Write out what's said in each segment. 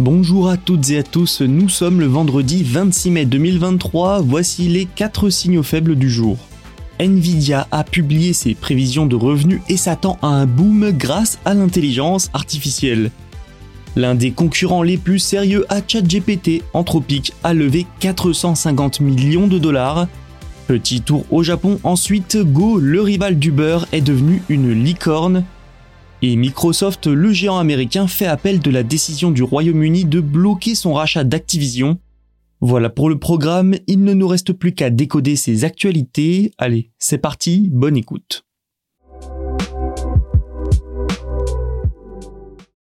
Bonjour à toutes et à tous, nous sommes le vendredi 26 mai 2023, voici les 4 signaux faibles du jour. Nvidia a publié ses prévisions de revenus et s'attend à un boom grâce à l'intelligence artificielle. L'un des concurrents les plus sérieux à ChatGPT, Anthropic, a levé 450 millions de dollars. Petit tour au Japon, ensuite Go, le rival d'Uber, est devenu une licorne. Et Microsoft, le géant américain, fait appel de la décision du Royaume-Uni de bloquer son rachat d'Activision. Voilà pour le programme, il ne nous reste plus qu'à décoder ces actualités. Allez, c'est parti, bonne écoute.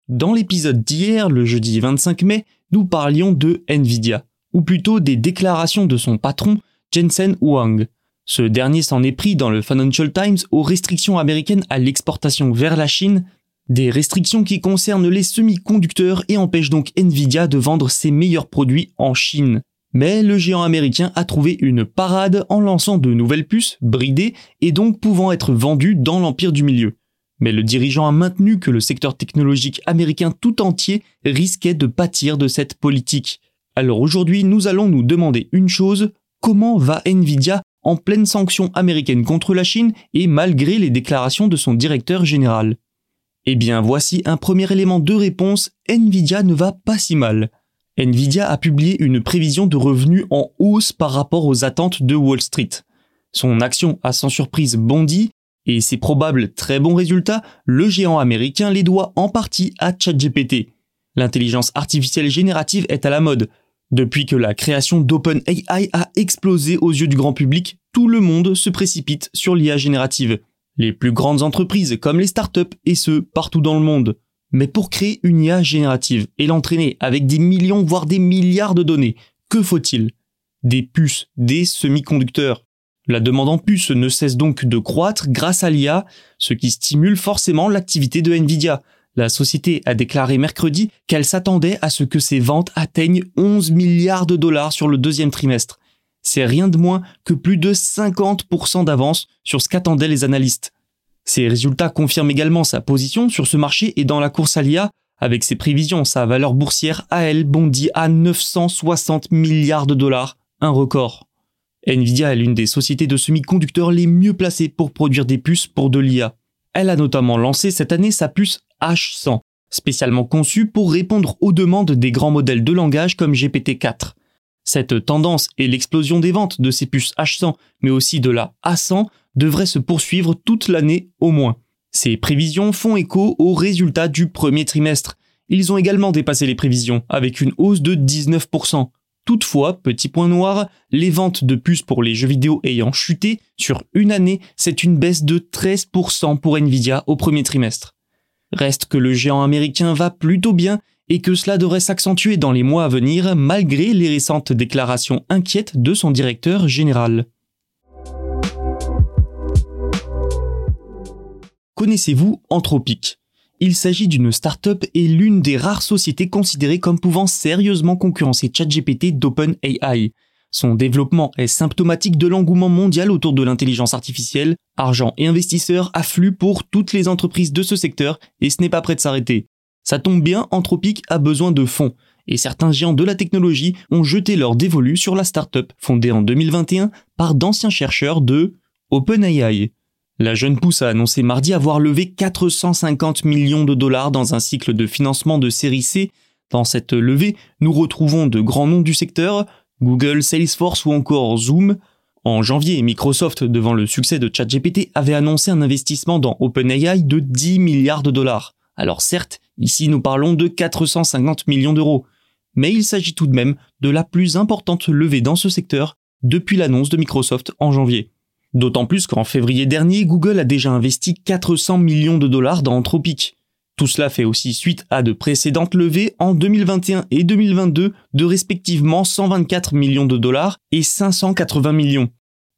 Dans l'épisode d'hier, le jeudi 25 mai, nous parlions de Nvidia, ou plutôt des déclarations de son patron, Jensen Huang. Ce dernier s'en est pris dans le Financial Times aux restrictions américaines à l'exportation vers la Chine, des restrictions qui concernent les semi-conducteurs et empêchent donc Nvidia de vendre ses meilleurs produits en Chine. Mais le géant américain a trouvé une parade en lançant de nouvelles puces, bridées, et donc pouvant être vendues dans l'empire du milieu. Mais le dirigeant a maintenu que le secteur technologique américain tout entier risquait de pâtir de cette politique. Alors aujourd'hui, nous allons nous demander une chose, comment va Nvidia en pleine sanction américaine contre la Chine et malgré les déclarations de son directeur général Eh bien voici un premier élément de réponse, Nvidia ne va pas si mal. Nvidia a publié une prévision de revenus en hausse par rapport aux attentes de Wall Street. Son action a sans surprise bondi, et ses probables très bons résultats, le géant américain les doit en partie à ChatGPT. L'intelligence artificielle générative est à la mode, depuis que la création d'OpenAI a explosé aux yeux du grand public, tout le monde se précipite sur l'IA générative. Les plus grandes entreprises comme les startups et ceux partout dans le monde. Mais pour créer une IA générative et l'entraîner avec des millions voire des milliards de données, que faut-il? Des puces, des semi-conducteurs. La demande en puces ne cesse donc de croître grâce à l'IA, ce qui stimule forcément l'activité de Nvidia, la société a déclaré mercredi qu'elle s'attendait à ce que ses ventes atteignent 11 milliards de dollars sur le deuxième trimestre. C'est rien de moins que plus de 50% d'avance sur ce qu'attendaient les analystes. Ces résultats confirment également sa position sur ce marché et dans la course à l'IA. Avec ses prévisions, sa valeur boursière a elle bondi à 960 milliards de dollars, un record. Nvidia est l'une des sociétés de semi-conducteurs les mieux placées pour produire des puces pour de l'IA. Elle a notamment lancé cette année sa puce H100, spécialement conçu pour répondre aux demandes des grands modèles de langage comme GPT-4. Cette tendance et l'explosion des ventes de ces puces H100, mais aussi de la A100, devraient se poursuivre toute l'année au moins. Ces prévisions font écho aux résultats du premier trimestre. Ils ont également dépassé les prévisions, avec une hausse de 19%. Toutefois, petit point noir, les ventes de puces pour les jeux vidéo ayant chuté sur une année, c'est une baisse de 13% pour Nvidia au premier trimestre. Reste que le géant américain va plutôt bien et que cela devrait s'accentuer dans les mois à venir malgré les récentes déclarations inquiètes de son directeur général. Connaissez-vous Anthropic Il s'agit d'une start-up et l'une des rares sociétés considérées comme pouvant sérieusement concurrencer ChatGPT d'OpenAI. Son développement est symptomatique de l'engouement mondial autour de l'intelligence artificielle. Argent et investisseurs affluent pour toutes les entreprises de ce secteur et ce n'est pas prêt de s'arrêter. Ça tombe bien, Anthropic a besoin de fonds. Et certains géants de la technologie ont jeté leur dévolu sur la start-up fondée en 2021 par d'anciens chercheurs de OpenAI. La jeune pousse a annoncé mardi avoir levé 450 millions de dollars dans un cycle de financement de série C. Dans cette levée, nous retrouvons de grands noms du secteur, Google, Salesforce ou encore Zoom. En janvier, Microsoft, devant le succès de ChatGPT, avait annoncé un investissement dans OpenAI de 10 milliards de dollars. Alors certes, ici nous parlons de 450 millions d'euros, mais il s'agit tout de même de la plus importante levée dans ce secteur depuis l'annonce de Microsoft en janvier. D'autant plus qu'en février dernier, Google a déjà investi 400 millions de dollars dans Anthropic. Tout cela fait aussi suite à de précédentes levées en 2021 et 2022 de respectivement 124 millions de dollars et 580 millions.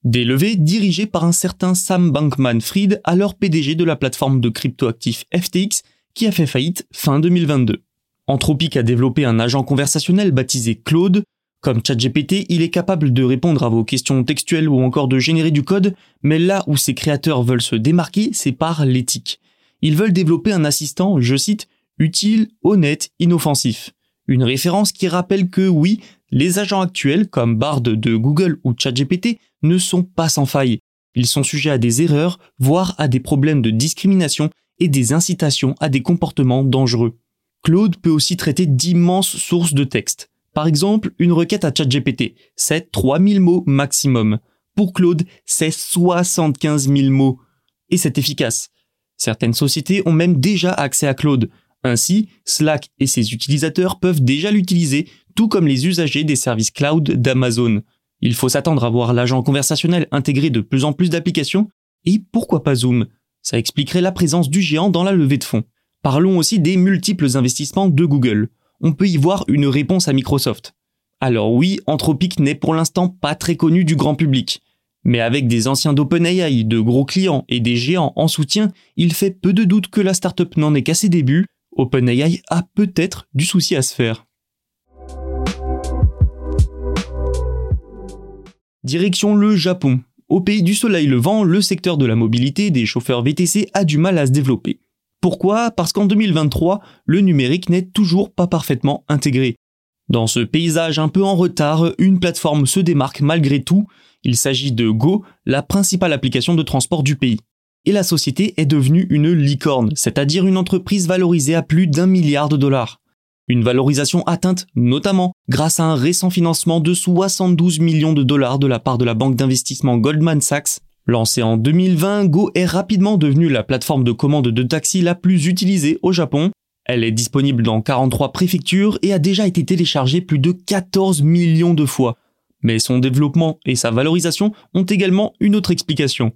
Des levées dirigées par un certain Sam Bankman-Fried, alors PDG de la plateforme de cryptoactifs FTX, qui a fait faillite fin 2022. Anthropic a développé un agent conversationnel baptisé Claude. Comme ChatGPT, il est capable de répondre à vos questions textuelles ou encore de générer du code, mais là où ses créateurs veulent se démarquer, c'est par l'éthique. Ils veulent développer un assistant, je cite, utile, honnête, inoffensif. Une référence qui rappelle que oui, les agents actuels comme Bard de Google ou ChatGPT ne sont pas sans faille. Ils sont sujets à des erreurs, voire à des problèmes de discrimination et des incitations à des comportements dangereux. Claude peut aussi traiter d'immenses sources de texte. Par exemple, une requête à ChatGPT, c'est 3000 mots maximum. Pour Claude, c'est 75 000 mots. Et c'est efficace. Certaines sociétés ont même déjà accès à Claude. Ainsi, Slack et ses utilisateurs peuvent déjà l'utiliser, tout comme les usagers des services cloud d'Amazon. Il faut s'attendre à voir l'agent conversationnel intégré de plus en plus d'applications, et pourquoi pas Zoom? Ça expliquerait la présence du géant dans la levée de fonds. Parlons aussi des multiples investissements de Google. On peut y voir une réponse à Microsoft. Alors oui, Anthropic n'est pour l'instant pas très connu du grand public. Mais avec des anciens d'OpenAI, de gros clients et des géants en soutien, il fait peu de doute que la startup n'en est qu'à ses débuts. OpenAI a peut-être du souci à se faire. Direction le Japon. Au pays du soleil levant, le secteur de la mobilité des chauffeurs VTC a du mal à se développer. Pourquoi? Parce qu'en 2023, le numérique n'est toujours pas parfaitement intégré. Dans ce paysage un peu en retard, une plateforme se démarque malgré tout. Il s'agit de Go, la principale application de transport du pays. Et la société est devenue une licorne, c'est-à-dire une entreprise valorisée à plus d'un milliard de dollars. Une valorisation atteinte notamment grâce à un récent financement de 72 millions de dollars de la part de la banque d'investissement Goldman Sachs. Lancée en 2020, Go est rapidement devenue la plateforme de commande de taxi la plus utilisée au Japon. Elle est disponible dans 43 préfectures et a déjà été téléchargée plus de 14 millions de fois. Mais son développement et sa valorisation ont également une autre explication.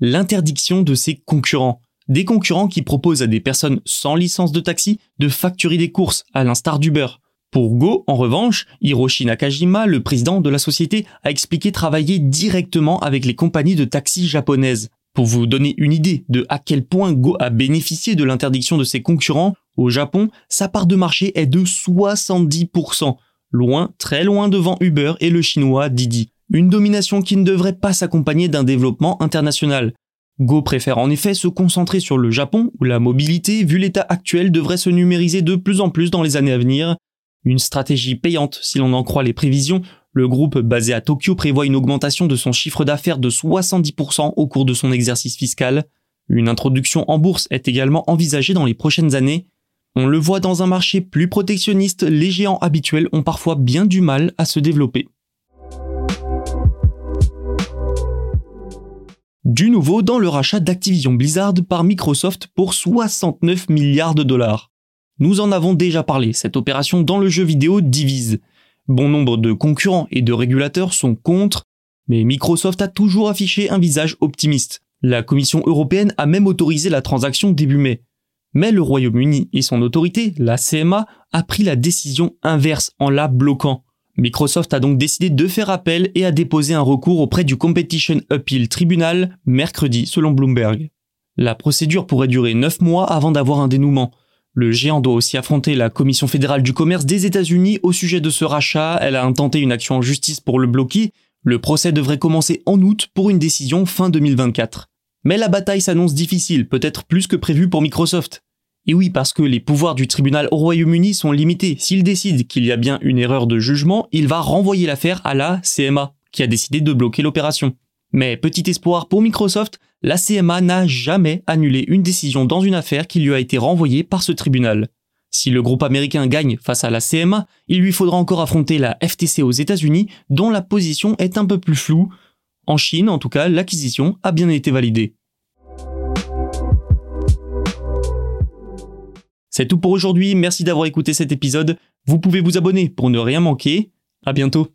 L'interdiction de ses concurrents des concurrents qui proposent à des personnes sans licence de taxi de facturer des courses, à l'instar d'Uber. Pour Go, en revanche, Hiroshi Nakajima, le président de la société, a expliqué travailler directement avec les compagnies de taxi japonaises. Pour vous donner une idée de à quel point Go a bénéficié de l'interdiction de ses concurrents, au Japon, sa part de marché est de 70%, loin, très loin devant Uber et le chinois Didi. Une domination qui ne devrait pas s'accompagner d'un développement international. Go préfère en effet se concentrer sur le Japon, où la mobilité, vu l'état actuel, devrait se numériser de plus en plus dans les années à venir. Une stratégie payante si l'on en croit les prévisions, le groupe basé à Tokyo prévoit une augmentation de son chiffre d'affaires de 70% au cours de son exercice fiscal. Une introduction en bourse est également envisagée dans les prochaines années. On le voit dans un marché plus protectionniste, les géants habituels ont parfois bien du mal à se développer. Du nouveau dans le rachat d'Activision Blizzard par Microsoft pour 69 milliards de dollars. Nous en avons déjà parlé, cette opération dans le jeu vidéo divise. Bon nombre de concurrents et de régulateurs sont contre, mais Microsoft a toujours affiché un visage optimiste. La Commission européenne a même autorisé la transaction début mai. Mais le Royaume-Uni et son autorité, la CMA, a pris la décision inverse en la bloquant. Microsoft a donc décidé de faire appel et a déposé un recours auprès du Competition Appeal Tribunal mercredi selon Bloomberg. La procédure pourrait durer 9 mois avant d'avoir un dénouement. Le géant doit aussi affronter la Commission fédérale du commerce des États-Unis au sujet de ce rachat. Elle a intenté une action en justice pour le bloquer. Le procès devrait commencer en août pour une décision fin 2024. Mais la bataille s'annonce difficile, peut-être plus que prévu pour Microsoft. Et oui, parce que les pouvoirs du tribunal au Royaume-Uni sont limités. S'il décide qu'il y a bien une erreur de jugement, il va renvoyer l'affaire à la CMA, qui a décidé de bloquer l'opération. Mais petit espoir pour Microsoft, la CMA n'a jamais annulé une décision dans une affaire qui lui a été renvoyée par ce tribunal. Si le groupe américain gagne face à la CMA, il lui faudra encore affronter la FTC aux États-Unis, dont la position est un peu plus floue. En Chine, en tout cas, l'acquisition a bien été validée. C'est tout pour aujourd'hui, merci d'avoir écouté cet épisode. Vous pouvez vous abonner pour ne rien manquer. À bientôt.